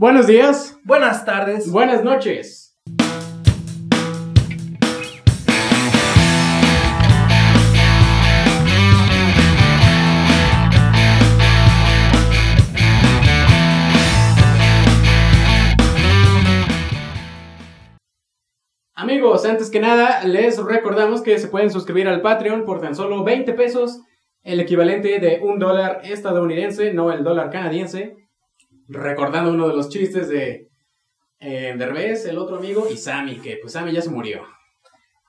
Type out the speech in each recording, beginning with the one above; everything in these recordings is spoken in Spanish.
Buenos días. Buenas tardes. Buenas noches. Amigos, antes que nada, les recordamos que se pueden suscribir al Patreon por tan solo 20 pesos, el equivalente de un dólar estadounidense, no el dólar canadiense. Recordando uno de los chistes de eh, Derbez, el otro amigo, y Sammy, que pues Sammy ya se murió.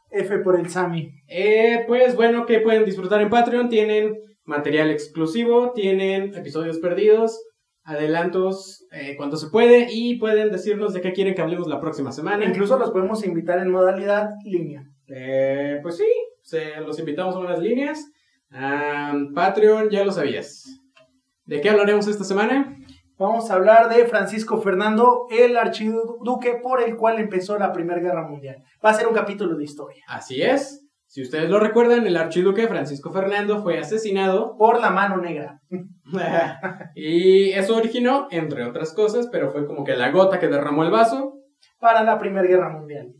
F por el Sammy. Eh, pues bueno, que pueden disfrutar en Patreon. Tienen material exclusivo, tienen episodios perdidos, adelantos eh, cuando se puede y pueden decirnos de qué quieren que hablemos la próxima semana. Incluso los podemos invitar en modalidad línea. Eh, pues sí, se, los invitamos a unas líneas. Ah, Patreon, ya lo sabías. ¿De qué hablaremos esta semana? Vamos a hablar de Francisco Fernando, el archiduque por el cual empezó la Primera Guerra Mundial. Va a ser un capítulo de historia. Así es. Si ustedes lo recuerdan, el archiduque Francisco Fernando fue asesinado Por la mano negra. y eso originó, entre otras cosas, pero fue como que la gota que derramó el vaso Para la Primera Guerra Mundial.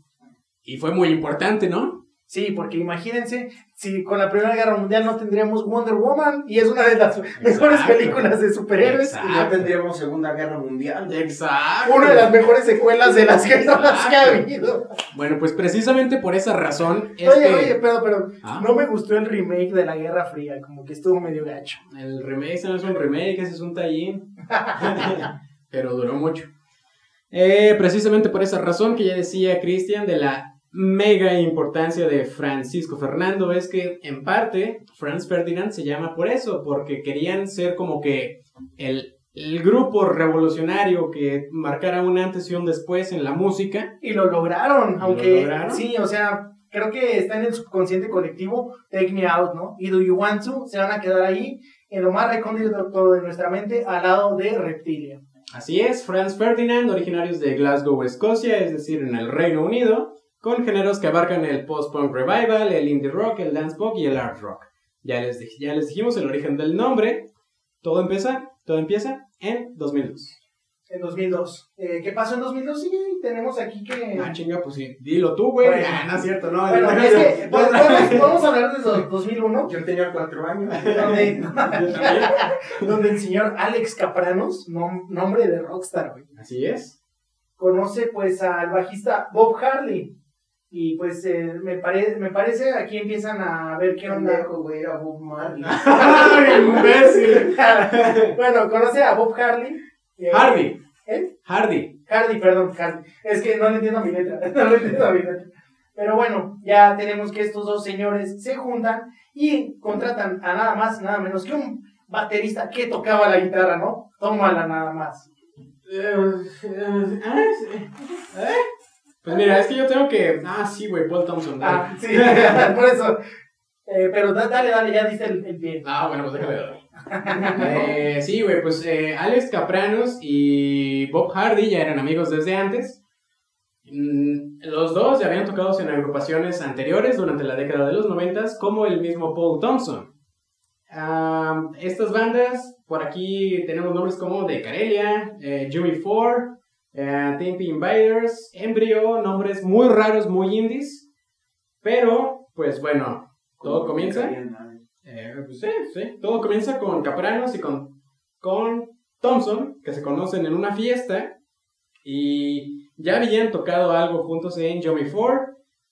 y fue muy importante, ¿no? Sí, porque imagínense si con la Primera Guerra Mundial no tendríamos Wonder Woman y es una de las mejores películas de superhéroes. Exacto. Y ya tendríamos Segunda Guerra Mundial. Exacto. Una de las mejores secuelas de las que, las que ha habido. Bueno, pues precisamente por esa razón es Oye, que oye, pero, pero Ah. no me gustó el remake de la Guerra Fría, como que estuvo medio gacho. el remake ese no es un remake, ese es un tallín. pero duró mucho. Eh, precisamente por esa razón que ya decía Cristian de la mega importancia de Francisco Fernando es que en parte Franz Ferdinand se llama por eso, porque querían ser como que el, el grupo revolucionario que marcara un antes y un después en la música. Y lo lograron, ¿Y lo aunque lograron? sí, o sea, creo que está en el subconsciente colectivo, Take Me Out, ¿no? Y Do You Want To se van a quedar ahí, en lo más recóndito de nuestra mente, al lado de Reptilia. Así es, Franz Ferdinand, originarios de Glasgow, Escocia, es decir, en el Reino Unido, con géneros que abarcan el post-punk revival, el indie rock, el dance pop y el art rock. Ya les, dij- ya les dijimos el origen del nombre. Todo empieza, todo empieza en 2002. En 2002. Eh, ¿Qué pasó en 2002? Sí, tenemos aquí que... Ah, chinga, pues sí, dilo tú, güey. Bueno. Ah, no es cierto, no. Bueno, es que pues, podemos, podemos hablar de do- 2001, Yo tenía cuatro años. donde, el señor Alex Capranos, nom- nombre de rockstar, güey, Así es. conoce pues al bajista Bob Harley. Y pues eh, me, pare- me parece aquí empiezan a ver qué onda. Pendejo, güey, era Bob Marley. ¡Ay, imbécil! bueno, conoce a Bob Harley. eh, Hardy. ¿Eh? Hardy. Hardy, perdón, Hardy. Es que no le entiendo a mi letra. No le entiendo a mi letra. Pero bueno, ya tenemos que estos dos señores se juntan y contratan a nada más, nada menos que un baterista que tocaba la guitarra, ¿no? Tómala nada más. Eh, eh, sí. ¿Eh? Pues mira, es que yo tengo que. Ah, sí, güey, Paul Thompson. dale. Ah, sí, por eso. Eh, pero da- dale, dale, ya diste el, el pie. Ah, bueno, pues déjame ver. Eh, sí, güey, pues eh, Alex Capranos y Bob Hardy ya eran amigos desde antes. Mm, Los dos ya habían tocado en agrupaciones anteriores durante la década de los noventas, como el mismo Paul Thompson. Ah, estas bandas, por aquí tenemos nombres como The Carelia, eh, Jimmy Four, eh, Tempe Invaders, Embryo, nombres muy raros, muy indies. Pero, pues bueno, todo comienza. Eh, pues sí, sí. Todo comienza con Capranos y con, con Thompson, que se conocen en una fiesta y ya habían tocado algo juntos en Johnny Ford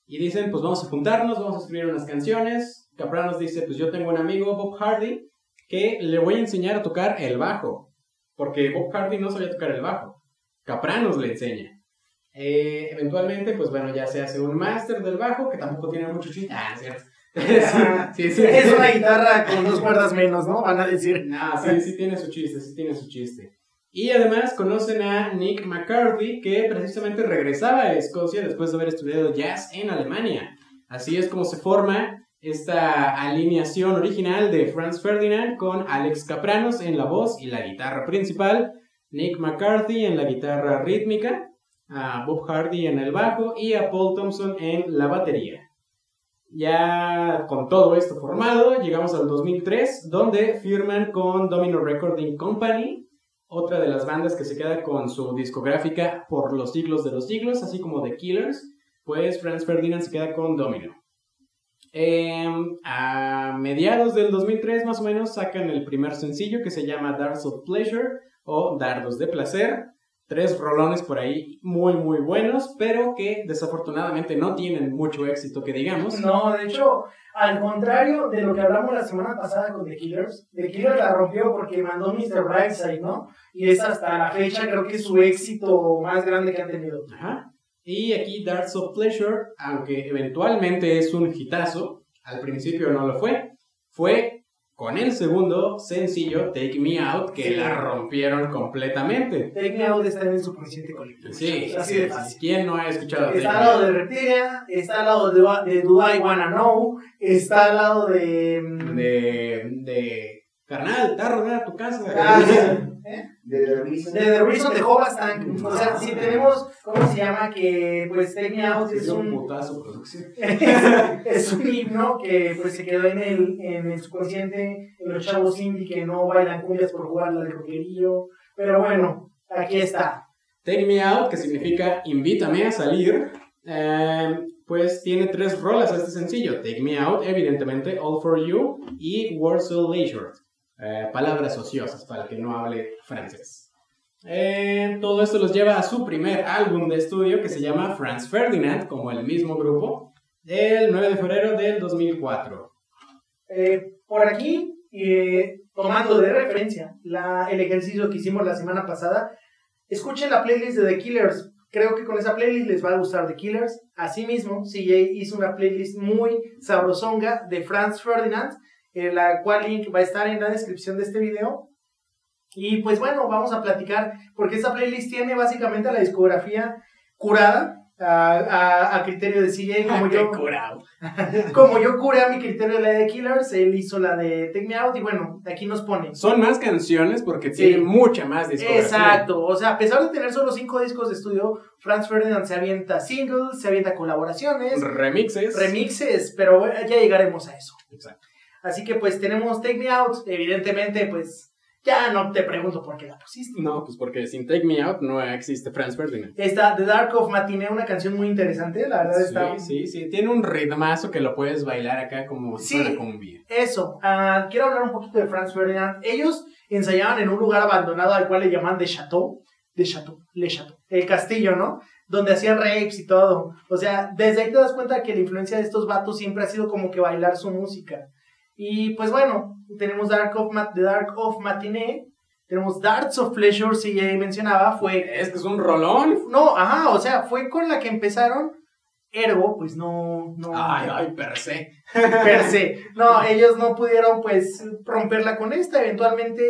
y dicen, pues vamos a juntarnos, vamos a escribir unas canciones. Capranos dice, pues yo tengo un amigo, Bob Hardy, que le voy a enseñar a tocar el bajo, porque Bob Hardy no sabía tocar el bajo. Capranos le enseña. Eh, eventualmente, pues bueno, ya se hace un máster del bajo, que tampoco tiene mucho chiste. Ah, cierto. sí, sí, sí. Es una guitarra con dos cuerdas menos, ¿no? Van a decir. No, sí, sí tiene su chiste, sí tiene su chiste. Y además conocen a Nick McCarthy, que precisamente regresaba a Escocia después de haber estudiado jazz en Alemania. Así es como se forma esta alineación original de Franz Ferdinand con Alex Capranos en la voz y la guitarra principal, Nick McCarthy en la guitarra rítmica, a Bob Hardy en el bajo y a Paul Thompson en la batería. Ya con todo esto formado, llegamos al 2003, donde firman con Domino Recording Company otra de las bandas que se queda con su discográfica por los siglos de los siglos, así como The Killers, pues Franz Ferdinand se queda con Domino. Em, a mediados del 2003 más o menos sacan el primer sencillo que se llama Darts of Pleasure o Dardos de Placer. Tres rolones por ahí muy muy buenos, pero que desafortunadamente no tienen mucho éxito que digamos. No, de hecho, al contrario de lo que hablamos la semana pasada con The Killers, The Killers la rompió porque mandó Mr. Brightside, ¿no? Y es hasta la fecha creo que es su éxito más grande que han tenido. Ajá. Y aquí Darts of Pleasure, aunque eventualmente es un hitazo, al principio no lo fue, fue con el segundo sencillo, Take Me Out, que Sí. la rompieron completamente. Take Me Out está en el subconsciente colectivo. Sí, así sí, de fácil. ¿Quién no ha escuchado Take Está al lado de Reptilia, está al lado de, de Do I Wanna Know, está al lado de... mm, De, de, carnal, está rodada tu casa. ah, ¿eh? De The Reason. de The Reason de Hobas Tank. O sea, si tenemos, ¿cómo se llama? Que pues Take Me Out es Es un putazo producción. es un himno que pues se quedó en el, en el subconsciente en los chavos indie que no bailan cumbias por jugar al rockerillo. Pero bueno, aquí está. Take Me Out, que significa invítame a salir, eh, pues tiene tres rolas este sencillo. Take Me Out, evidentemente, All For You y Warsaw Leisure. Eh, palabras ociosas para que no hable francés. Eh, todo esto los lleva a su primer álbum de estudio que se llama Franz Ferdinand, como el mismo grupo, el 9 de febrero del 2004. Eh, por aquí, eh, tomando de referencia la, el ejercicio que hicimos la semana pasada, escuchen la playlist de The Killers. Creo que con esa playlist les va a gustar The Killers. Asimismo, CJ hizo una playlist muy sabrosonga de Franz Ferdinand, eh, la cual link va a estar en la descripción de este video. Y pues bueno, vamos a platicar, porque esta playlist tiene básicamente la discografía curada a, a- a criterio de CJ, como yo, curado. como yo curé a mi criterio la de Killers, él hizo la de Take Me Out y bueno, aquí nos pone. Son más canciones porque Sí. tienen mucha más discografía. Exacto, o sea, a pesar de tener solo cinco discos de estudio, Franz Ferdinand se avienta singles, se avienta colaboraciones, Remixes. remixes, pero ya llegaremos a eso. Exacto. Así que pues tenemos Take Me Out, evidentemente pues ya no te pregunto por qué la pusiste. No, pues porque sin Take Me Out no existe Franz Ferdinand. Está The Dark of Matinee, una canción muy interesante, la verdad está... Sí, sí, sí. Tiene un ritmazo que lo puedes bailar acá como si Sí. fuera cumbia. Eso, ah, quiero hablar un poquito de Franz Ferdinand. Ellos ensayaban en un lugar abandonado al cual le llaman de Chateau, de Chateau, Le Chateau, el castillo, ¿no? Donde hacían rapes y todo. O sea, desde ahí te das cuenta que la influencia de estos vatos siempre ha sido como que bailar su música. Y pues bueno, tenemos Dark of Ma- The Dark of Matinee, tenemos Darts of Pleasure, si ya mencionaba, fue... Es que es un rolón. No, ajá, o sea, fue con la que empezaron. Ergo, pues no... no Ay, ay, per se. per se. No, ellos no pudieron pues romperla con esta. Eventualmente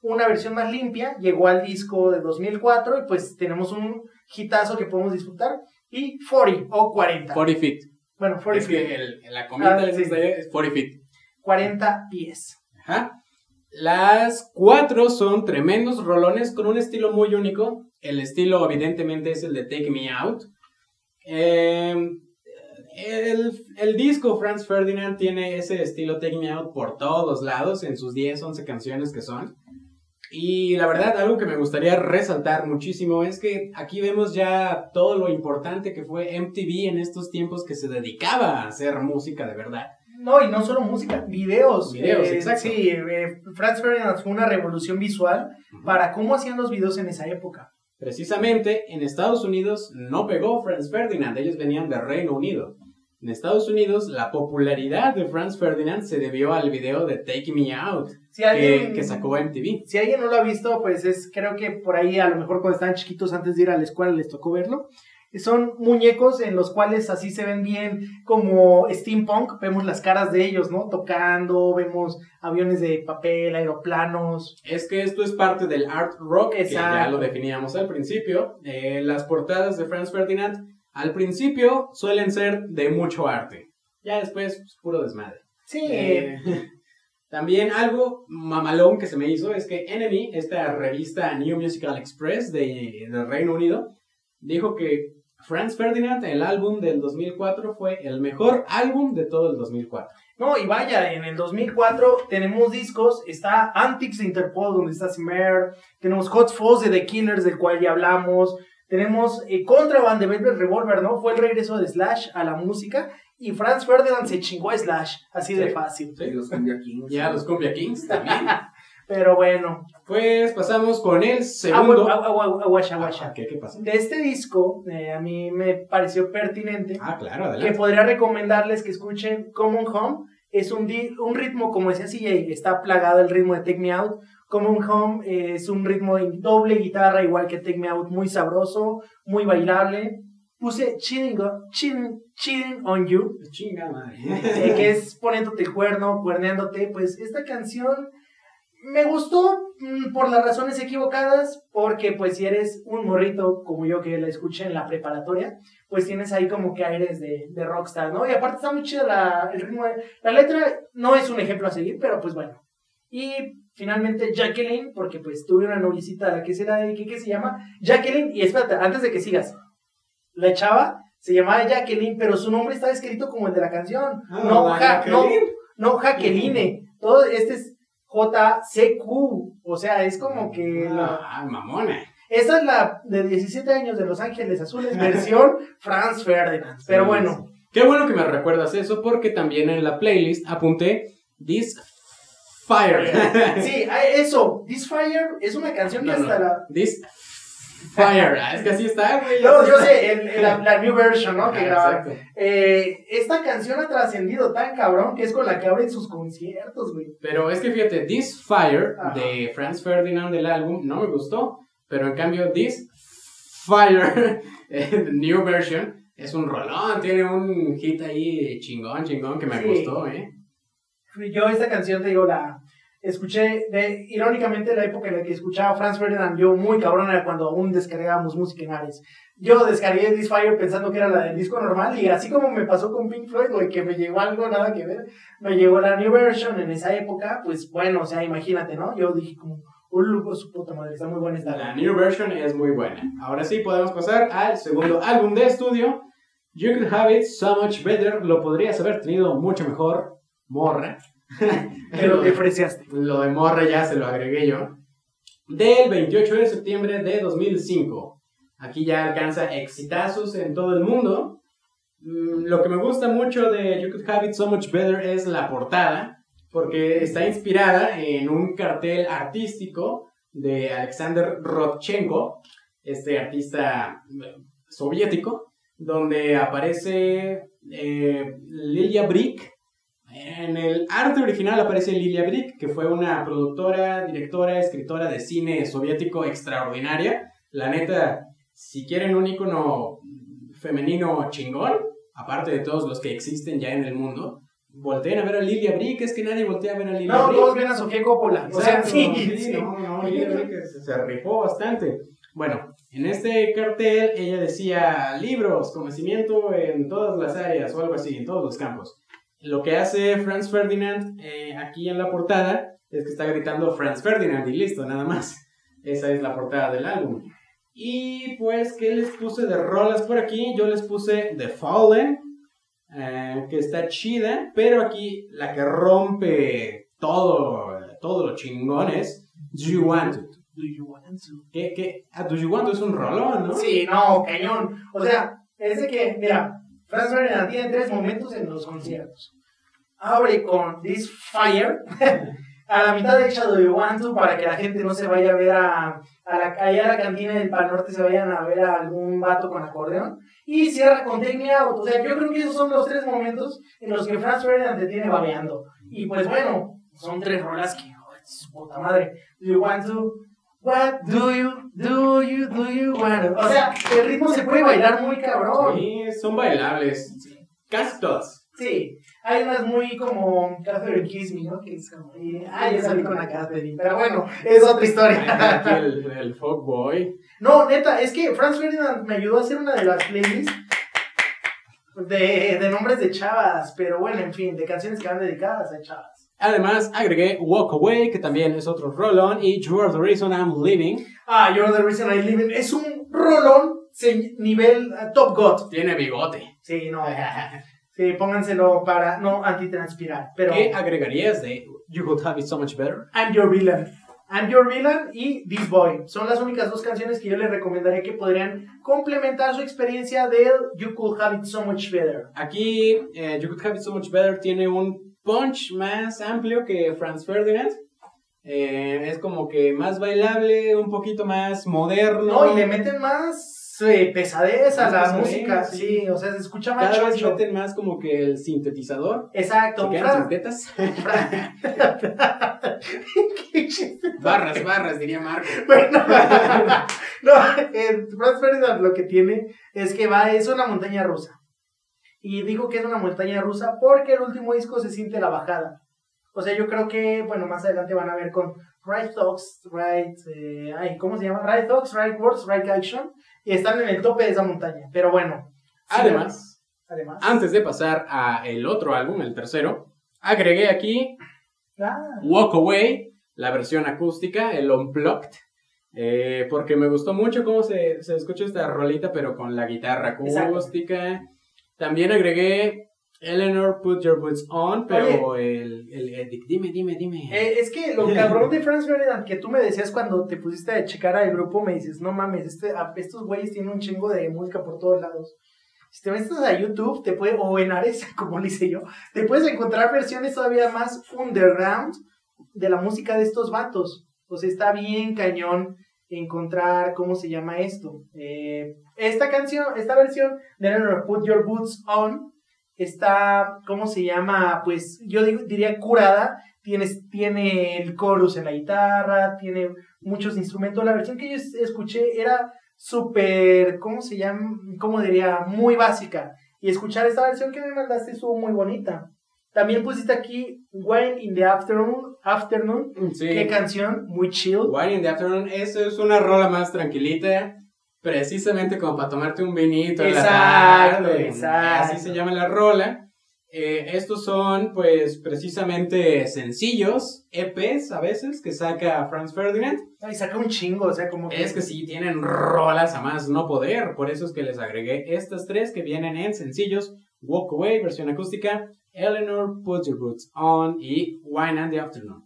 una versión más limpia llegó al disco de 2004 y pues tenemos un hitazo que podemos disfrutar. Y 40 o 40. 40 feet. Bueno, 40, Es que el- la comida Ah, sí. es 40 feet. 40 pies. Ajá. Las cuatro son tremendos rolones con un estilo muy único. El estilo, evidentemente, es el de Take Me Out. Eh, el, el disco Franz Ferdinand tiene ese estilo Take Me Out por todos lados, en sus 10, 11 canciones que son. Y la verdad, algo que me gustaría resaltar muchísimo es que aquí vemos ya todo lo importante que fue MTV en estos tiempos que se dedicaba a hacer música de verdad. No, y no solo música, videos. Videos, Eh, exacto. Sí, eh, Franz Ferdinand fue una revolución visual para cómo hacían los videos en esa época. Precisamente en Estados Unidos no pegó Franz Ferdinand, ellos venían de Reino Unido. En Estados Unidos la popularidad de Franz Ferdinand se debió al video de Take Me Out Si alguien, que, que sacó MTV. Si alguien no lo ha visto, pues es, creo que por ahí a lo mejor cuando estaban chiquitos antes de ir a la escuela les tocó verlo. Son muñecos en los cuales así se ven bien como steampunk, vemos las caras de ellos, ¿no? Tocando, vemos aviones de papel, aeroplanos. Es que esto es parte del art rock, que ya lo definíamos al principio. Eh, las portadas de Franz Ferdinand al principio suelen ser de mucho arte. Ya después, pues, puro desmadre. Sí, Eh, también algo mamalón que se me hizo es que Enemy, esta revista New Musical Express de, del Reino Unido, dijo que Franz Ferdinand, el álbum del 2004, fue el mejor álbum de todo el 2004. No, y vaya, en el 2004 tenemos discos, está Antics de Interpol, donde está Smer, tenemos Hot Fuzz de The Killers, del cual ya hablamos, tenemos eh, Contraband de Velvet Revolver, ¿no? Fue el regreso de Slash a la música, y Franz Ferdinand se chingó a Slash, así de Sí. fácil. Y los Cumbia Kings. Ya los Cumbia Kings también. Pero bueno, pues pasamos con el agua, segundo. agua, agua, aguasha, aguasha. ¿Qué, ¿Qué pasó? De este disco, eh, a mí me pareció pertinente Ah, claro, que adelante. podría recomendarles que escuchen Common Home. Es un, un ritmo, como decía CJ, está plagado el ritmo de Take Me Out. Common Home eh, es un ritmo en doble guitarra, igual que Take Me Out, muy sabroso, muy bailable. Puse Chilling, on- Chilling, Chilling on You, Chinga madre. eh, que es poniéndote el cuerno, cuerneándote. Pues esta canción me gustó mm, por las razones equivocadas, porque pues si eres un morrito como yo que la escuché en la preparatoria, pues tienes ahí como que aires de, de rockstar, ¿no? Y aparte está muy chida la, el ritmo. de- la letra no es un ejemplo a seguir, pero pues bueno. Y finalmente Jacqueline, porque pues tuve una noviecita, la que será, ¿qué, qué se llama? Jacqueline, y espérate, antes de que sigas, la chava se llamaba Jacqueline, pero su nombre está escrito como el de la canción. Ah, no, la ja- no, no Jacqueline. Todo este es J-C-Q. O sea, es como que la- Ah, mamona. esa es la de 17 años de Los Ángeles Azules, versión Franz Ferdinand. Pero bueno. Qué bueno que me recuerdas eso porque también en la playlist apunté This Fire. sí, eso. This Fire es una canción que no. hasta la. This Fire. Ah, es que así está, güey. No, yo sé, el- el- la, la new version, ¿no? Que grabaron. Eh, esta canción ha trascendido tan cabrón que es con la que abren sus conciertos, güey. Pero es que fíjate, This Fire Ajá. de Franz Ferdinand del álbum no me gustó. Pero en cambio, This Fire, eh, New Version, es un rolón. Tiene un hit ahí chingón, chingón que me Sí. gustó, ¿eh? Yo esta canción, te digo, la escuché, de, irónicamente, la época en la que escuchaba Franz Ferdinand, yo muy cabrón era cuando aún descargábamos música en Ares. Yo descargué This Fire pensando que era la del disco normal y así como me pasó con Pink Floyd, güey, que me llegó algo nada que ver, me llegó la New Version en esa época, pues bueno, o sea, imagínate, ¿no? Yo dije como, un lujo su puta madre, está muy buena esta. La New Version es muy buena. Ahora sí, podemos pasar al segundo álbum de estudio. You Could Have It So Much Better. Lo podrías haber tenido mucho mejor, morra. Pero te ofreciaste. Lo de morra ya se lo agregué yo. Del 28 de septiembre de 2005. Aquí ya alcanza exitazos en todo el mundo. Mm, Lo que me gusta mucho de You Could Have It So Much Better es la portada, porque está inspirada en un cartel artístico de Alexander Rodchenko, este artista eh, soviético, donde aparece eh, Lilia Brick. En el arte original aparece Lilia Brick, que fue una productora, directora, escritora de cine soviético extraordinaria. La neta, si quieren un icono femenino chingón, aparte de todos los que existen ya en el mundo, volteen a ver a Lilia Brick, es que nadie voltea a ver a Lilia No, Brick. todos ven a Sofía Coppola. O sea, sí, sí. no, no, Lilia Brick se, se rifó bastante. Bueno, en este cartel ella decía libros, conocimiento en todas las áreas o algo así, en todos los campos. Lo que hace Franz Ferdinand eh, aquí en la portada es que está gritando Franz Ferdinand y listo, nada más. Esa es la portada del álbum. Y pues, ¿qué les puse de rolas por aquí? Yo les puse The Fallen, eh, que está chida, pero aquí la que rompe todo, todo lo chingón es Do You Want It. Do you want to? ¿Qué, qué? Ah, Do You Want It es un rolón, ¿no? Sí, no, cañón. O sea, es de que, mira, Franz Ferdinand tiene tres momentos en los conciertos. Abre con This Fire, a la mitad de Shadow Want para que la gente no se vaya a ver a, a la, allá a la cantina del Pal Norte, se vayan a ver a algún vato con acordeón. Y cierra con Take Me Out. O sea, yo creo que esos son los tres momentos en los que Franz Ferdinand te tiene babeando. Y pues bueno, son tres rolas que, oh, su puta madre. You? What do you, do you, do you want to? O sea, el ritmo se puede bailar muy cabrón. Sí, son bailables. Casi todas. Sí, hay unas muy como Catherine Kiss Me, ¿no? Que es como, y- ah, yo salí con la Catherine. Pero bueno, es otra Aquí historia. el, el fuckboy. No, neta, es que Franz Ferdinand me ayudó a hacer una de las playlists de, de nombres de chavas. Pero bueno, en fin, de canciones que van dedicadas a chavas. Además, agregué Walk Away, que también es otro rolón, y You Are the Reason I'm Living. Ah, You're the Reason I Live In. Es un rolón nivel uh, Top God. Tiene bigote. Sí, no. Sí, pónganselo para no antitranspirar. Pero ¿Qué agregarías de You Could Have It So Much Better? I'm Your Villain. I'm Your Villain y This Boy. Son las únicas dos canciones que yo les recomendaría que podrían complementar su experiencia del You Could Have It So Much Better. Aquí, eh, You Could Have It So Much Better tiene un punch más amplio que Franz Ferdinand. Eh, es como que más bailable, un poquito más moderno. No, y le meten más eh, pesadez a la pesadez, música. sí. Sí. o sea, se escucha más Cada vez meten más como que el sintetizador. Se Exacto. quedan Fra- sin tetas. Fra- Qué chiste. barras, barras, diría Marco. Bueno, no, eh, Franz Ferdinand lo que tiene es que va, es una montaña rusa. Y digo que es una montaña rusa porque el último disco se siente la bajada. O sea, yo creo que, bueno, más adelante van a ver con Right Thoughts, Right, eh, ay, ¿cómo se llama? Right Thoughts, Right Words, Right Action. Y están en el tope de esa montaña. Pero bueno. Además, además. antes de pasar a el otro álbum, el tercero, agregué aquí Ah, Walk Away, la versión acústica, el Unplugged, eh, porque me gustó mucho cómo se, se escucha esta rolita, pero con la guitarra Exacto. También agregué Eleanor Put Your Boots On, pero el, el- el- Dime, dime, dime. Eh, es que lo cabrón de Franz Ferdinand que tú me decías cuando te pusiste a checar al grupo, me dices, no mames, este, estos güeyes tienen un chingo de música por todos lados. Si te metes a YouTube, te puede, o en Ares, como le hice yo, te puedes encontrar versiones todavía más underground de la música de estos vatos. O sea, está bien cañón encontrar, ¿cómo se llama esto? Eh, esta canción, esta versión de Put Your Boots On, está, ¿cómo se llama? Pues yo diría curada, Tienes, tiene el chorus en la guitarra, tiene muchos instrumentos. La versión que yo es- escuché era súper, ¿cómo se llama? ¿Cómo diría? Muy básica. Y escuchar esta versión que me mandaste estuvo muy bonita. También pusiste aquí Wine in the Afternoon. Afternoon. Sí. Qué canción, muy chill. Wine in the Afternoon, eso es una rola más tranquilita, precisamente como para tomarte un vinito Exacto, tarde. exacto. Así se llama la rola. Eh, estos son, pues, precisamente sencillos, EPs a veces, que saca Franz Ferdinand. Ay, saca un chingo, o sea, como que... Es que sí, tienen rolas a más no poder, por eso es que les agregué estas tres que vienen en sencillos, Walk Away, versión acústica, Eleanor, Put Your Boots On y Wine and the Afternoon.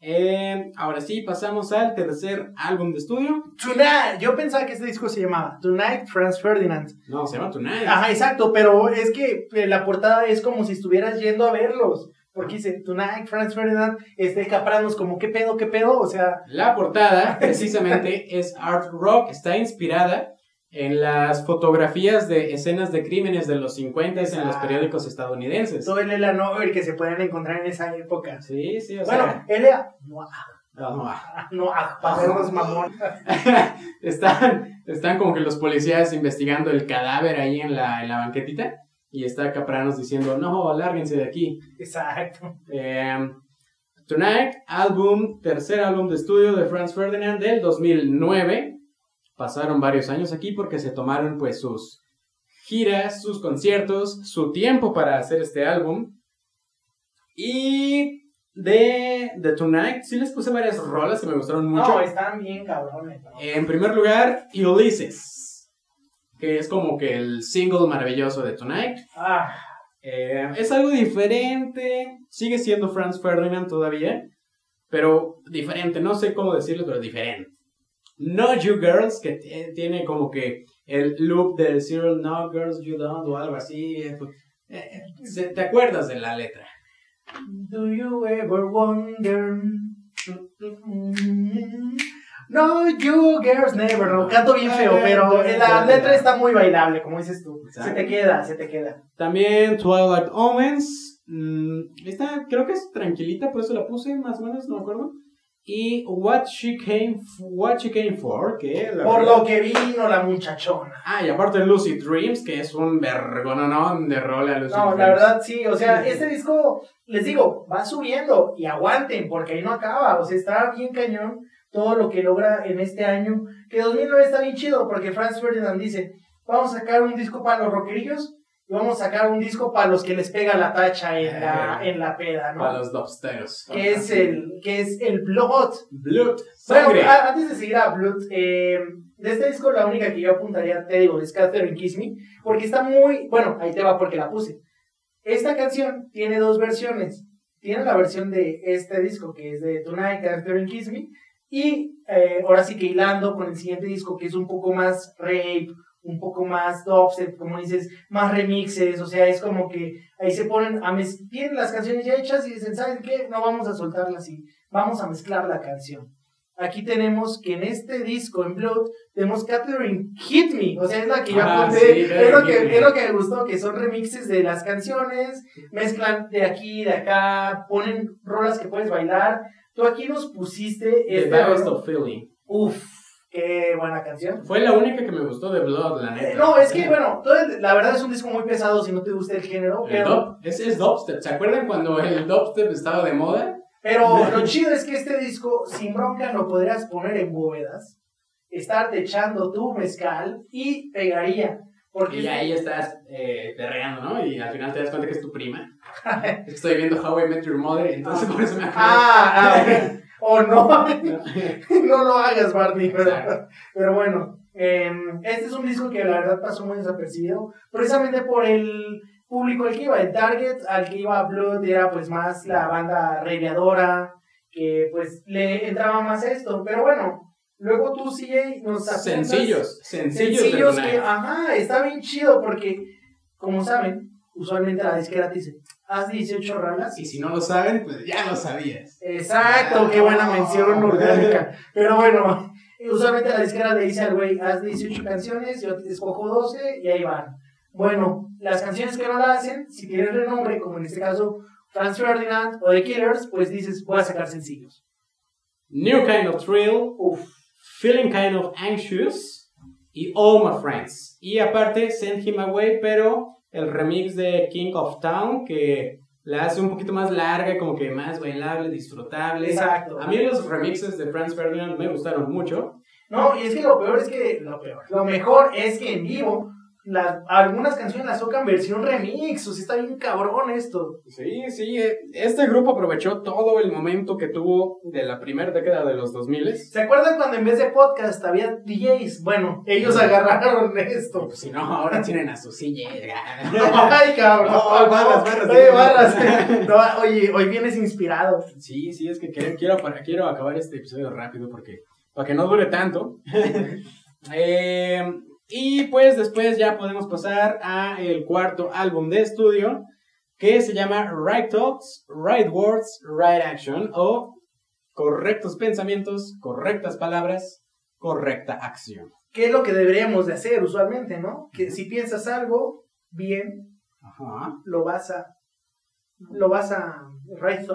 Eh, ahora sí, pasamos al tercer álbum de estudio. Tonight, yo pensaba que este disco se llamaba Tonight Franz Ferdinand. No, se llama Tonight. Ajá, exacto, pero es que eh, la portada es como si estuvieras yendo a verlos. Porque dice Tonight Franz Ferdinand, este Capranos, como qué pedo, qué pedo, o sea, La portada, precisamente, es art rock, está inspirada en las fotografías de escenas de crímenes de los 50 en los Exacto. periódicos estadounidenses. todo el Ella Noir que se pueden encontrar en esa época. Sí, sí, o Bueno, sea. Ella, no, no, no. ah, no, ah, para verlos mamón. están, están como que los policías investigando el cadáver ahí en la, en la banquetita. Y está Capranos diciendo, no, lárguense de aquí. Exacto. Eh, Tonight, álbum, tercer álbum de estudio de Franz Ferdinand del 2009. Pasaron varios años aquí porque se tomaron pues sus giras, sus conciertos, su tiempo para hacer este álbum. Y de, de Tonight, sí les puse varias rolas que me gustaron mucho. No, están bien cabrones. ¿no? En primer lugar, Ulysses, que es como que el single maravilloso de Tonight. Ah, Eh, es algo diferente, sigue siendo Franz Ferdinand todavía, pero diferente, no sé cómo decirlo, pero diferente. No You Girls, que tiene como que el loop del Cyril No Girls You Don't o algo así. eh, eh, se- ¿Te acuerdas de la letra? Do you ever wonder? No, you girls never. No, canto bien feo, pero la letra está muy bailable, como dices tú. Se te queda, se te queda. También Twilight Omens. mm, esta creo que es tranquilita, por eso la puse, más o menos, no me acuerdo. Y What She Came, What She Came For, que la Por verdad- lo que vino la muchachona. Ah, y aparte Lucy Dreams, que es un vergononón de rola Lucy No, Dreams. la verdad sí, o sea, este disco, les digo, va subiendo y aguanten porque ahí no acaba, o sea, está bien cañón todo lo que logra en este año, que 2009 está bien chido porque Franz Ferdinand dice, vamos a sacar un disco para los rockerillos y vamos a sacar un disco para los que les pega la tacha en la, en la peda, ¿no? Para los dubsteros. Que es el, que es el Blood. Blood, Bueno, sangre. a- antes de seguir a Blood, eh, de este disco la única que yo apuntaría, te digo, es Catherine Kiss Me, porque está muy, bueno, ahí te va porque la puse. Esta canción tiene dos versiones. Tiene la versión de este disco, que es de Tonight, and Kiss Me, y eh, ahora sí que hilando con el siguiente disco, que es un poco más rape, un poco más dubstep, como dices, más remixes, o sea, es como que ahí se ponen a mezclar, las canciones ya hechas y dicen, ¿saben qué? No vamos a soltarlas así, vamos a mezclar la canción. Aquí tenemos que en este disco, en Blood, tenemos Catherine Hit Me, o sea, es la que yo Ah, sí, es, lo que, Me. es lo que me gustó, que son remixes de las canciones, mezclan de aquí, de acá, ponen rolas que puedes bailar. Tú aquí nos pusiste The este... Best of Feeling. Uf, qué buena canción. Fue la única que me gustó de Blood, la neta. Eh, No, es que bueno, todo el- la verdad es un disco muy pesado si no te gusta el género, El pero, dub- es, es dubstep. ¿Se acuerdan cuando el dubstep estaba de moda? pero lo chido es que este disco sin bronca lo podrías poner en bóvedas, estarte echando tu mezcal y pegaría. Porque Y ahí estás eh, perreando, ¿no? Y al final te das cuenta que es tu prima. Estoy viendo How I Met Your Mother, entonces por eso me acuerdo. Ah, ah, ok. O no, no lo hagas, Barney. Pero, pero bueno, em, este es un disco que la verdad pasó muy desapercibido, precisamente por el público al que iba, el target al que iba Blood era pues más la banda reideadora, que pues le entraba más esto, pero bueno, luego tú CJ nos apuntas Sencillos, sencillos, sencillos que, ajá, está bien chido porque, como saben, usualmente la disquera te dice, haz 18 rolas Y si no lo saben, pues ya lo sabías. Exacto, qué buena mención orgánica. Pero bueno, usualmente la disquera le dice al güey, haz 18 canciones, yo te escojo 12 y ahí van. Bueno, las canciones que no la hacen, si tienen renombre, como en este caso Franz Ferdinand o The Killers, pues dices, voy a sacar sencillos. New Kind of Thrill, Uf, Feeling Kind of Anxious y All My Friends. Y aparte, Send Him Away, pero el remix de King of Town, que la hace un poquito más larga, como que más bailable, disfrutable. exacto. A mí los remixes de Franz Ferdinand me gustaron mucho. No, y es que lo peor es que, lo peor, lo mejor es que en vivo, las, algunas canciones las tocan versión remix, o sea, está bien cabrón esto. Sí, sí, eh, este grupo aprovechó todo el momento que tuvo de la primera década de los 2000 ¿Se acuerdan cuando en vez de podcast había DJs? Bueno, ellos agarraron esto. Pues si no, ahora tienen a su silla. Ay, cabrón. No, barras, barras. Oye, barras. No, oye, hoy vienes inspirado. Sí, sí, es que quiero, quiero, quiero acabar este episodio rápido porque para que no dure tanto. Eh, y pues después ya podemos pasar a el cuarto álbum de estudio que se llama Right Thoughts, Right Words, Right Action o correctos pensamientos, correctas palabras, correcta acción. ¿Qué es lo que deberíamos de hacer usualmente, no? Que si piensas algo bien, Ajá. lo vas a... Lo vas a...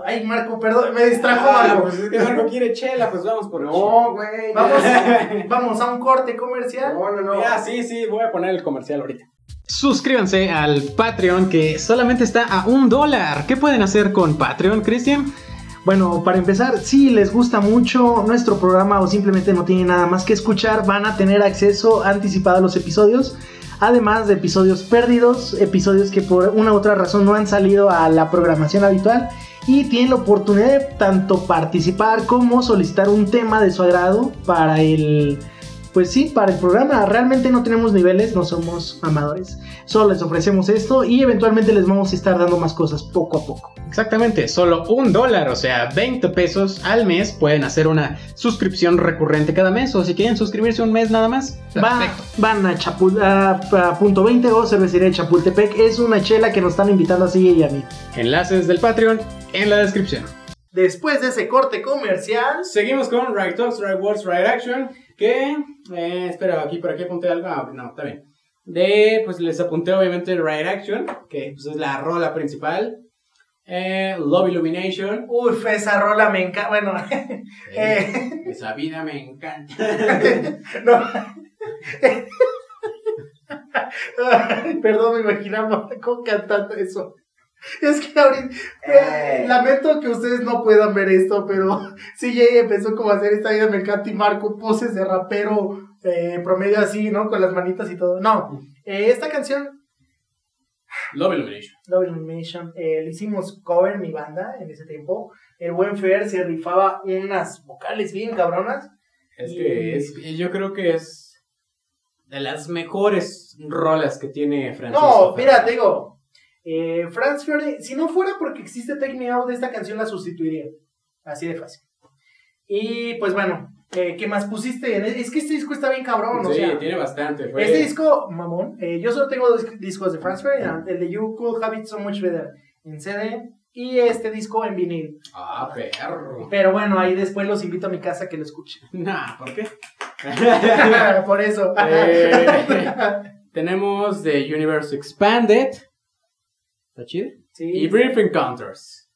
Ay, Marco, perdón, me distrajo Ah, Marco. pues Marco quiere chela, pues vamos por No, güey. Vamos, vamos a un corte comercial. No, no, no. Ya, sí, sí, voy a poner el comercial ahorita. Suscríbanse al Patreon que solamente está a un dólar. ¿Qué pueden hacer con Patreon, Cristian? Bueno, para empezar, si les gusta mucho nuestro programa o simplemente no tienen nada más que escuchar, van a tener acceso anticipado a los episodios. Además de episodios perdidos, episodios que por una u otra razón no han salido a la programación habitual. Y tienen la oportunidad de tanto participar como solicitar un tema de su agrado para el... Pues sí, para el programa. Realmente no tenemos niveles, no somos amadores. Solo les ofrecemos esto y eventualmente les vamos a estar dando más cosas poco a poco. Exactamente, solo un dólar, o sea, 20 pesos al mes. Pueden hacer una suscripción recurrente cada mes o si quieren suscribirse un mes nada más. Va- Perfecto. van a, Chapul- a- a punto 20 o cervecería de Chapultepec. Es una chela que nos están invitando así y a mí. Enlaces del Patreon en la descripción. Después de ese corte comercial, Seguimos con Right Talks, Right Words, Right Action. Que, eh, espera, aquí por aquí apunté algo. Ah, no, está bien. De, pues les apunté obviamente Right Action, que pues, es la rola principal. Eh, Love Illumination. uff, esa rola me encanta. Bueno, eh, Esa vida me encanta. no. Perdón, me imaginaba cantando eso. Es que ahorita. Eh. Lamento que ustedes no puedan ver esto, pero CJ empezó como a hacer esta vida me encanta y Marco poses de rapero eh, promedio así, ¿no? Con las manitas y todo. No, eh, esta canción Love Illumination. Love Illumination. Eh, le hicimos cover mi banda en ese tiempo. El buen Fer se rifaba unas vocales bien cabronas. Es que es, yo creo que es de las mejores rolas que tiene Francisco. No, mira, te digo, Eh, Franz Ferdinand, si no fuera porque existe Take Me Out, esta canción la sustituiría. Así de fácil. Y pues bueno, eh, ¿qué más pusiste? Es que este disco está bien cabrón, o sí, sea. tiene bastante. Fue... Este disco, mamón, eh, yo solo tengo dos discos de Franz Ferdinand, el de You Could Have It So Much Better en CD y este disco en vinil. Ah, perro. Pero bueno, ahí después los invito a mi casa a que lo escuchen. Nah, ¿por qué? Por eso. Eh, tenemos The Universe Expanded. ¿Está chido? Sí. Y Brief Encounters.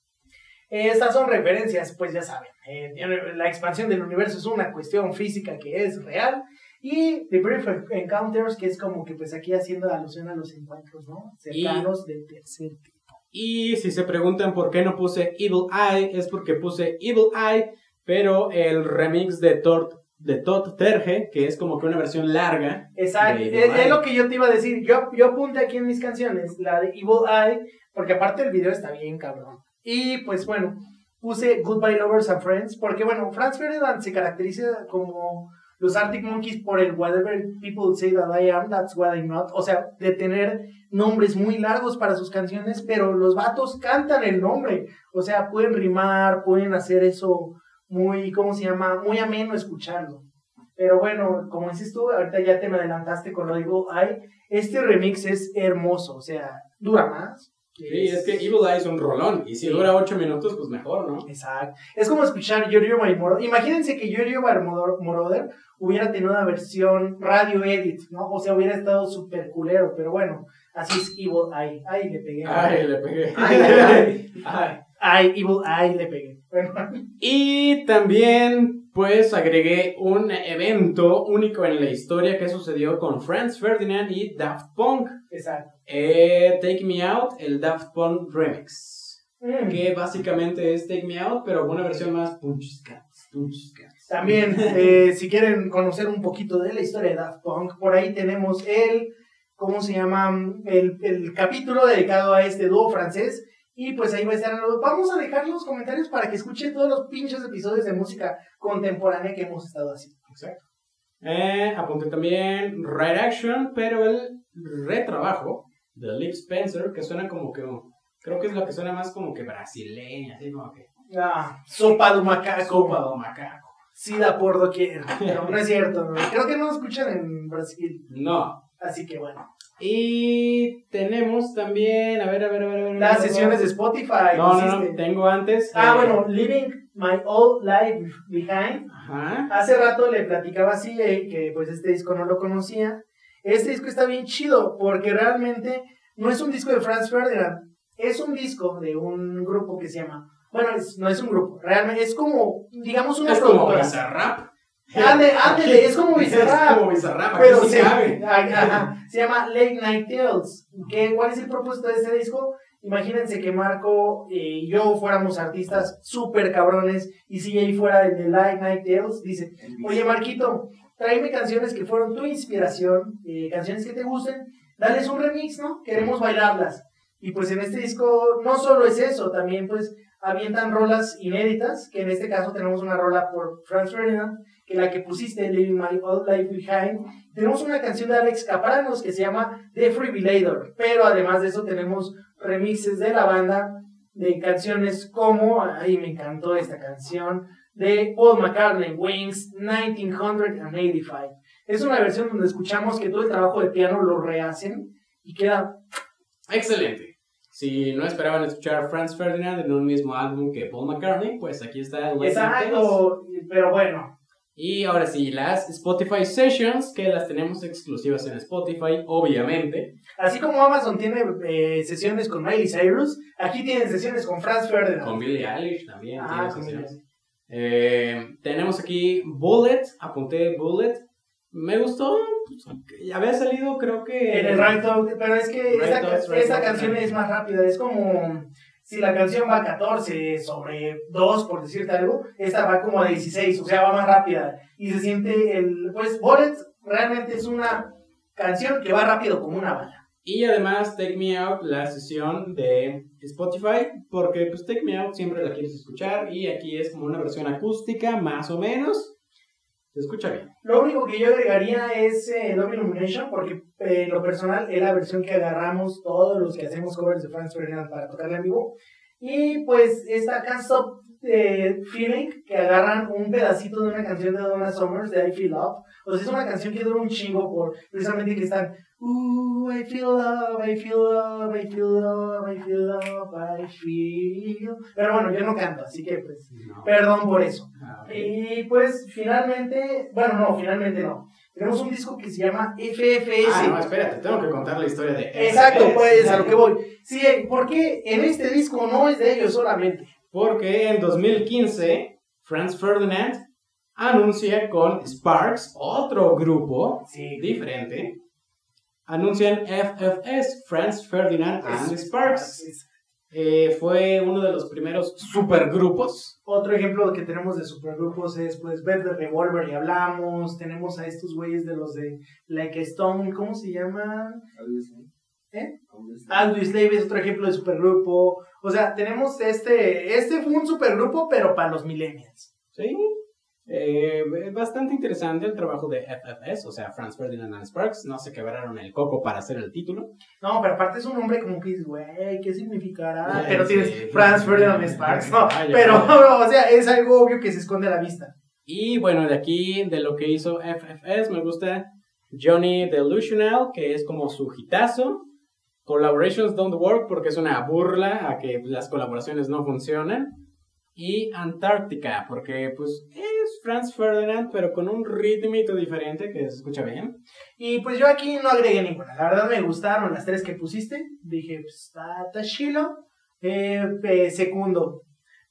Estas son referencias, pues ya saben. eh, la expansión del universo es una cuestión física que es real. Y The Brief Encounters, que es como que pues aquí haciendo alusión a los encuentros, ¿no? Cercanos del tercer tipo. Y si se preguntan por qué no puse Evil Eye, es porque puse Evil Eye, pero el remix de Todd, de Todd Terje, que es como que una versión larga. Exacto, es, lo que yo te iba a decir. Yo, yo apunté aquí en mis canciones la de Evil Eye, porque aparte el video está bien cabrón. Y pues bueno, puse Goodbye Lovers and Friends, porque bueno, Franz Ferdinand se caracteriza como los Arctic Monkeys por el Whatever People Say That I Am, That's What I'm Not. O sea, de tener nombres muy largos para sus canciones, pero los vatos cantan el nombre. O sea, pueden rimar, pueden hacer eso muy, ¿cómo se llama? Muy ameno escucharlo. Pero bueno, como dices tú, ahorita ya te me adelantaste con lo digo, ay, este remix es hermoso, o sea, dura más. Sí, es que Evil Eye es un rolón. Y si Sí. dura 8 minutos, pues mejor, ¿no? Exacto. Es como escuchar Yorio My Moroder. Imagínense que Moro- Moroder hubiera tenido una versión radio edit, ¿no? O sea, hubiera estado súper culero, pero bueno, así es Evil Eye. Ay, le pegué. Ay, le pegué. Ay, ay, ay. Ay. Ay, Evil Eye, le pegué. Y también, pues, agregué un evento único en la historia que sucedió con Franz Ferdinand y Daft Punk. exacto. Eh, Take Me Out, el Daft Punk Remix. Mm. Que básicamente es Take Me Out, pero una versión más punches cats, punches cats. También, eh, si quieren conocer un poquito de la historia de Daft Punk, por ahí tenemos el, ¿cómo se llama? El, el capítulo dedicado a este dúo francés. Y pues ahí va a estar. Vamos a dejar los comentarios para que escuchen todos los pinches episodios de música contemporánea que hemos estado haciendo. Exacto. Eh, apunté también Right Action, pero el retrabajo de Lip Spencer, que suena como que. Creo que es lo que suena más como que brasileña, así como que. Ah, sopa de macaco. Sopa de macaco. Sida por doquier. Pero no es cierto. ¿no? Creo que no escuchan en Brasil. No. Así que bueno. Y tenemos también. A ver, a ver, a ver. a ver Las sesiones de. Spotify. No, no, no. Tengo antes. Ah, eh, bueno, Living My Old Life Behind. Ajá. Hace rato le platicaba así eh, que pues este disco no lo conocía. Este disco está bien chido porque realmente no es un disco de Franz Ferdinand, es un disco de un grupo que se llama, bueno, es- no es un grupo, realmente es como, digamos, una Es como productora. Bizarrap. Ándale, ándale, es como Bizarrap. Es como Bizarrap, Pero sí se, cabe. Ajá, se llama Late Night Tales. ¿Qué, ¿Cuál es el propósito de este disco? Imagínense que Marco eh, y yo fuéramos artistas súper cabrones y si ahí fuera el de Late Night Tales, dice, Oye, Marquito, tráeme canciones que fueron tu inspiración, eh, canciones que te gusten, dales un remix, ¿no? Queremos bailarlas. Y pues en este disco no solo es eso, también pues avientan rolas inéditas, que en este caso tenemos una rola por Franz Ferdinand, que la que pusiste, Living My Old Life Behind. Tenemos una canción de Alex Capranos que se llama The Freebelator, pero además de eso tenemos remixes de la banda de canciones como, ay, me encantó esta canción, de Paul McCartney, Wings 1985. Es una versión donde escuchamos que todo el trabajo de piano lo rehacen y queda Excelente. Si no esperaban escuchar a Franz Ferdinand en un mismo álbum que Paul McCartney, pues aquí está el exacto, pero bueno, Y ahora sí, las Spotify Sessions, que las tenemos exclusivas en Spotify, obviamente. así como Amazon tiene eh, sesiones con Miley Cyrus, aquí tienen sesiones con Franz Ferdinand. Con Billie Eilish también. Ah, tiene sesiones. Eh, tenemos aquí Bullet, apunté Bullet. Me gustó, pues, había salido creo que... En el Right Talk, pero es que esta, esta canción es más rápida, es como si la canción va a 14 sobre 2, por decirte algo, esta va como a 16, o sea, va más rápida. Y se siente el, pues, Bullet realmente es una canción que va rápido como una bala. Y además Take Me Out, la sesión de Spotify, porque pues Take Me Out siempre la quieres escuchar y aquí es como una versión acústica, más o menos. Escucha bien. Lo único que yo agregaría es eh, Illumination, porque eh, lo personal, es la versión que agarramos todos los que hacemos covers de Franz Ferdinand para tocarla en vivo. Y pues esta Can't Stop eh, Feeling, que agarran un pedacito de una canción de Donna Summers, de I Feel Love. O sea, es una canción que dura un chingo por precisamente que están Ooh, I feel love, I feel love, I feel love, I feel love, I feel. Pero bueno, yo no canto, así que pues, No. perdón por eso. Ah. Y pues finalmente, bueno, no, finalmente no. Tenemos un disco que se llama FFS. Ah, no, espérate, tengo que contar la historia de Exacto, FFS. pues a lo que voy. Sí, porque en este disco no es de ellos solamente. Porque en 2015, Franz Ferdinand anuncia con Sparks, otro grupo Sí. diferente, anuncian FFS, Franz Ferdinand and Sparks. Eh, fue uno de los primeros supergrupos. Otro ejemplo que tenemos de supergrupos es pues Bed de Revolver y hablamos. Tenemos a estos güeyes de los de Like a Stone, ¿cómo se llaman? ¿Eh? Aldous Slave es otro ejemplo de supergrupo. O sea, tenemos este, este fue un supergrupo, pero para los millennials. Sí. Eh, bastante interesante el trabajo de FFS, o sea, Franz Ferdinand and Sparks. No se quebraron el coco para hacer el título. No, pero aparte es un nombre como que dices, güey, ¿qué significará? Pero tienes sí. Franz Ferdinand Sparks, no. Pero, o sea, es algo obvio que se esconde a la vista. Y bueno, de aquí, de lo que hizo FFS, me gusta Johnny Delusional, que es como su hitazo. Collaborations Don't Work, porque es una burla a que las colaboraciones no funcionan. Y Antártica, porque pues es Franz Ferdinand, pero con un ritmito diferente que se escucha bien. Y pues yo aquí no agregué ninguna. La verdad me gustaron las tres que pusiste. Dije, pues está, chilo. Eh, eh, segundo.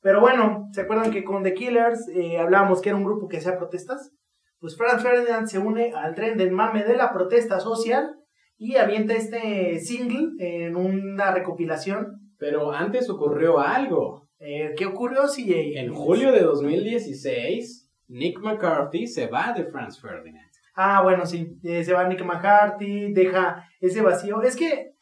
Pero bueno, ¿se acuerdan que con The Killers eh, hablábamos que era un grupo que hacía protestas? Pues Franz Ferdinand se une al tren del mame de la protesta social y avienta este single en una recopilación. Pero antes ocurrió algo. Eh, ¿Qué ocurrió, CJ? En julio de 2016, Nick McCarthy se va de Franz Ferdinand. Ah, bueno, sí. Eh, se va Nick McCarthy, deja ese vacío. Es que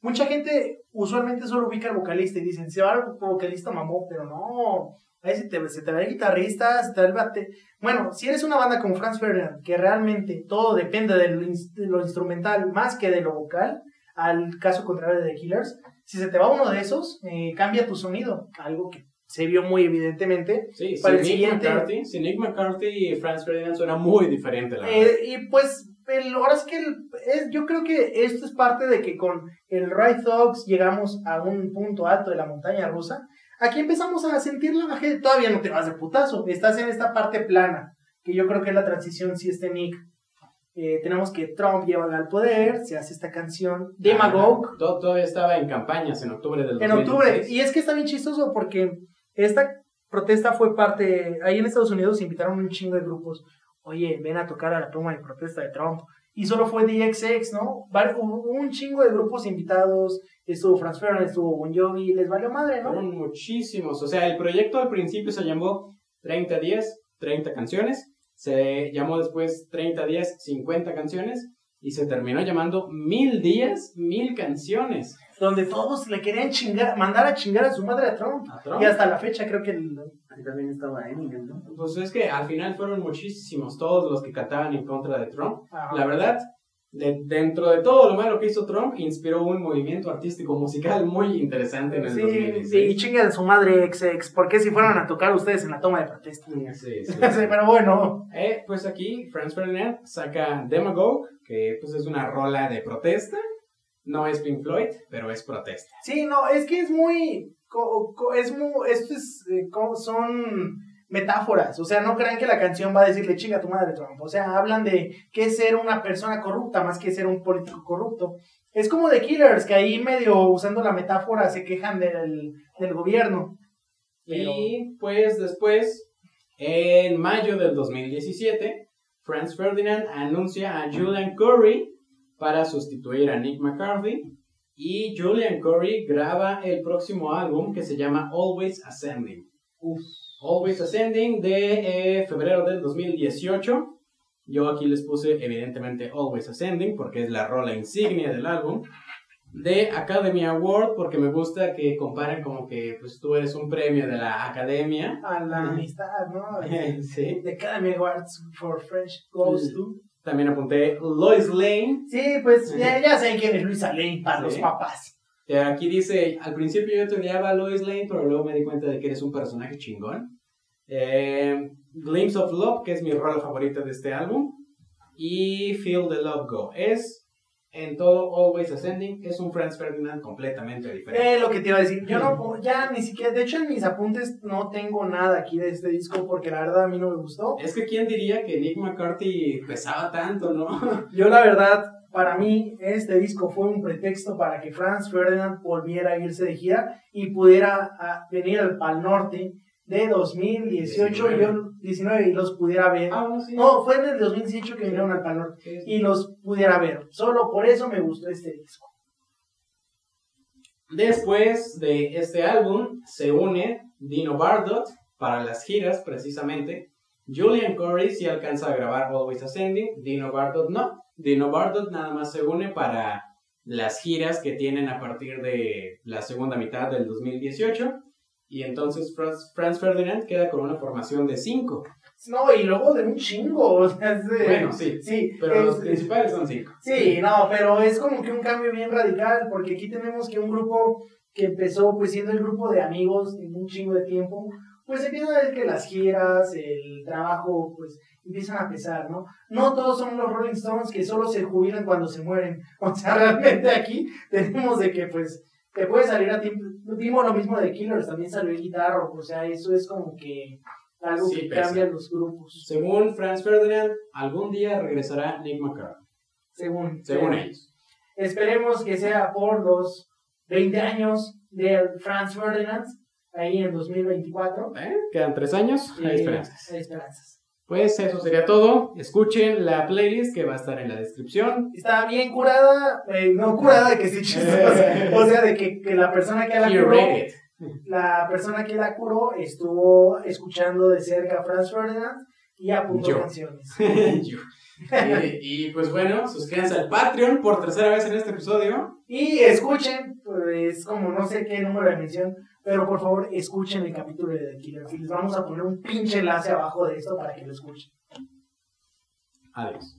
mucha gente usualmente solo ubica al vocalista y dicen, se va el vocalista mamó, pero no. Ahí se te, se te va el guitarrista, se te va el bate. Bueno, si eres una banda como Franz Ferdinand, que realmente todo depende de lo, ins- de lo instrumental más que de lo vocal, al caso contrario de The Killers, si se te va uno de esos, eh, cambia tu sonido. Algo que se vio muy evidentemente. Sí, Para si el Nick, siguiente- McCarthy, si Nick McCarthy y Franz Ferdinand suena muy diferente, la verdad. Eh, y pues, el, ahora es que el- es, yo creo que esto es parte de que con el Right Thugs llegamos a un punto alto de la montaña rusa. Aquí empezamos a sentir la bajada. Todavía no te vas de putazo. Estás en esta parte plana, que yo creo que es la transición, si este Nick. Eh, tenemos que Trump llega al poder, se hace esta canción, Demagogue, Ajá. Todo- Todavía estaba en campañas en octubre del en 2016. octubre. Y es que está bien chistoso porque esta protesta fue parte. Ahí en Estados Unidos se invitaron un chingo de grupos. Oye, ven a tocar a la toma de protesta de Trump. Y solo fue DXX, ¿no? Hubo un chingo de grupos invitados. Estuvo Franz Ferdinand, estuvo Bon Jovi. Les valió madre, ¿no? Fueron muchísimos. O sea, el proyecto al principio se llamó 30 días, 30 canciones. Se llamó después 30 días, 50 canciones. Y se terminó llamando Mil días, Mil canciones. Donde todos le querían chingar, mandar a chingar a su madre a Trump. A Trump. Y hasta la fecha creo que el- Ahí también estaba Eminem, ¿no? Pues es que al final fueron muchísimos todos los que cantaban en contra de Trump. La verdad, de- dentro de todo lo malo que hizo Trump, inspiró un movimiento artístico musical muy interesante en el Sí, y 2016. chinga de su madre XX. ¿Por qué si fueron a tocar ustedes en la toma de protesta? Sí, sí. Sí, pero bueno. Eh, pues aquí Franz Ferdinand saca Demagogue, que pues es una rola de protesta. No es Pink Floyd, pero es protesta. Sí, no, es que es muy. Es muy. Esto es. eh, son metáforas. O sea, no crean que la canción va a decirle chinga tu madre, Trump. O sea, hablan de qué es ser una persona corrupta más que ser un político corrupto. Es como The Killers, que ahí medio usando la metáfora se quejan del, del gobierno. Y pues después, en mayo del 2017, Franz Ferdinand anuncia a Julian Curry para sustituir a Nick McCarthy. Y Julian Curry graba el próximo álbum que se llama Always Ascending. Always Ascending de eh, febrero del 2018. Yo aquí les puse evidentemente Always Ascending porque es la rola insignia del álbum. De Academy Award porque me gusta que comparen como que pues tú eres un premio de la academia. A la amistad, ¿no? sí. The Academy Awards for French goes to. También apunté Lois Lane. Sí, pues ya, ya saben quién es Luisa Lane para Sí. los papás. Aquí dice, al principio yo te odiaba a Lois Lane, pero luego me di cuenta de que eres un personaje chingón. Eh, Glimpse of Love, que es mi rola favorita de este álbum. Y Feel the Love Go. Es en todo Always Ascending, es un Franz Ferdinand completamente diferente. Eh, lo que te iba a decir, yo no, ya ni siquiera, de hecho en mis apuntes no tengo nada aquí de este disco porque la verdad a mí no me gustó. Es que quién diría que Nick McCarthy pesaba tanto, ¿no? Yo la verdad, para mí este disco fue un pretexto para que Franz Ferdinand volviera a irse de gira y pudiera ah, venir al Pal Norte de 2018 y yo 19 y los pudiera ver. Ah, no, sí. No, fue en el 2018 que vinieron al Pal Norte y los pudiera ver. Solo por eso me gustó este disco. Después de este álbum se une Dino Bardot para las giras precisamente. Julian Corey sí alcanza a grabar Always Ascending, Dino Bardot no. Dino Bardot nada más se une para las giras que tienen a partir de la segunda mitad del 2018. Y entonces Franz, Ferdinand queda con una formación de cinco. No, y luego de un chingo. O sea, es de- Bueno, sí, sí, pero es- los principales son cinco. Sí, no, pero es como que un cambio bien radical, porque aquí tenemos que un grupo que empezó pues siendo el grupo de amigos en un chingo de tiempo, pues empieza a ver que las giras, el trabajo, pues empiezan a pesar, ¿no? No todos son los Rolling Stones que solo se jubilan cuando se mueren. O sea, realmente aquí tenemos de que pues te puede salir a tiempo. Vimos lo mismo de Killers, también salió el guitarro, o sea, eso es como que algo Sí, que pesa. cambia los grupos, Según Franz Ferdinand, algún día regresará Nick McCarthy, según, según ellos. Esperemos que sea por los 20 años de Franz Ferdinand, ahí en 2024. ¿Eh? Quedan tres años, hay Eh, esperanzas. hay esperanzas. Pues eso sería todo. Escuchen la playlist que va a estar en la descripción. Está bien curada, eh, no curada de que sí chistosa, o sea, de que, que la persona que la curó. La persona que la curó estuvo escuchando de cerca a Franz Ferdinand y apuntó Yo. canciones. Yo. y, y, pues bueno, suscríbanse al Patreon por tercera vez en este episodio. Y escuchen, pues como no sé qué número de mención, pero por favor escuchen el capítulo de The Killer Fields. Vamos a poner un pinche enlace abajo de esto para que lo escuchen. Adiós.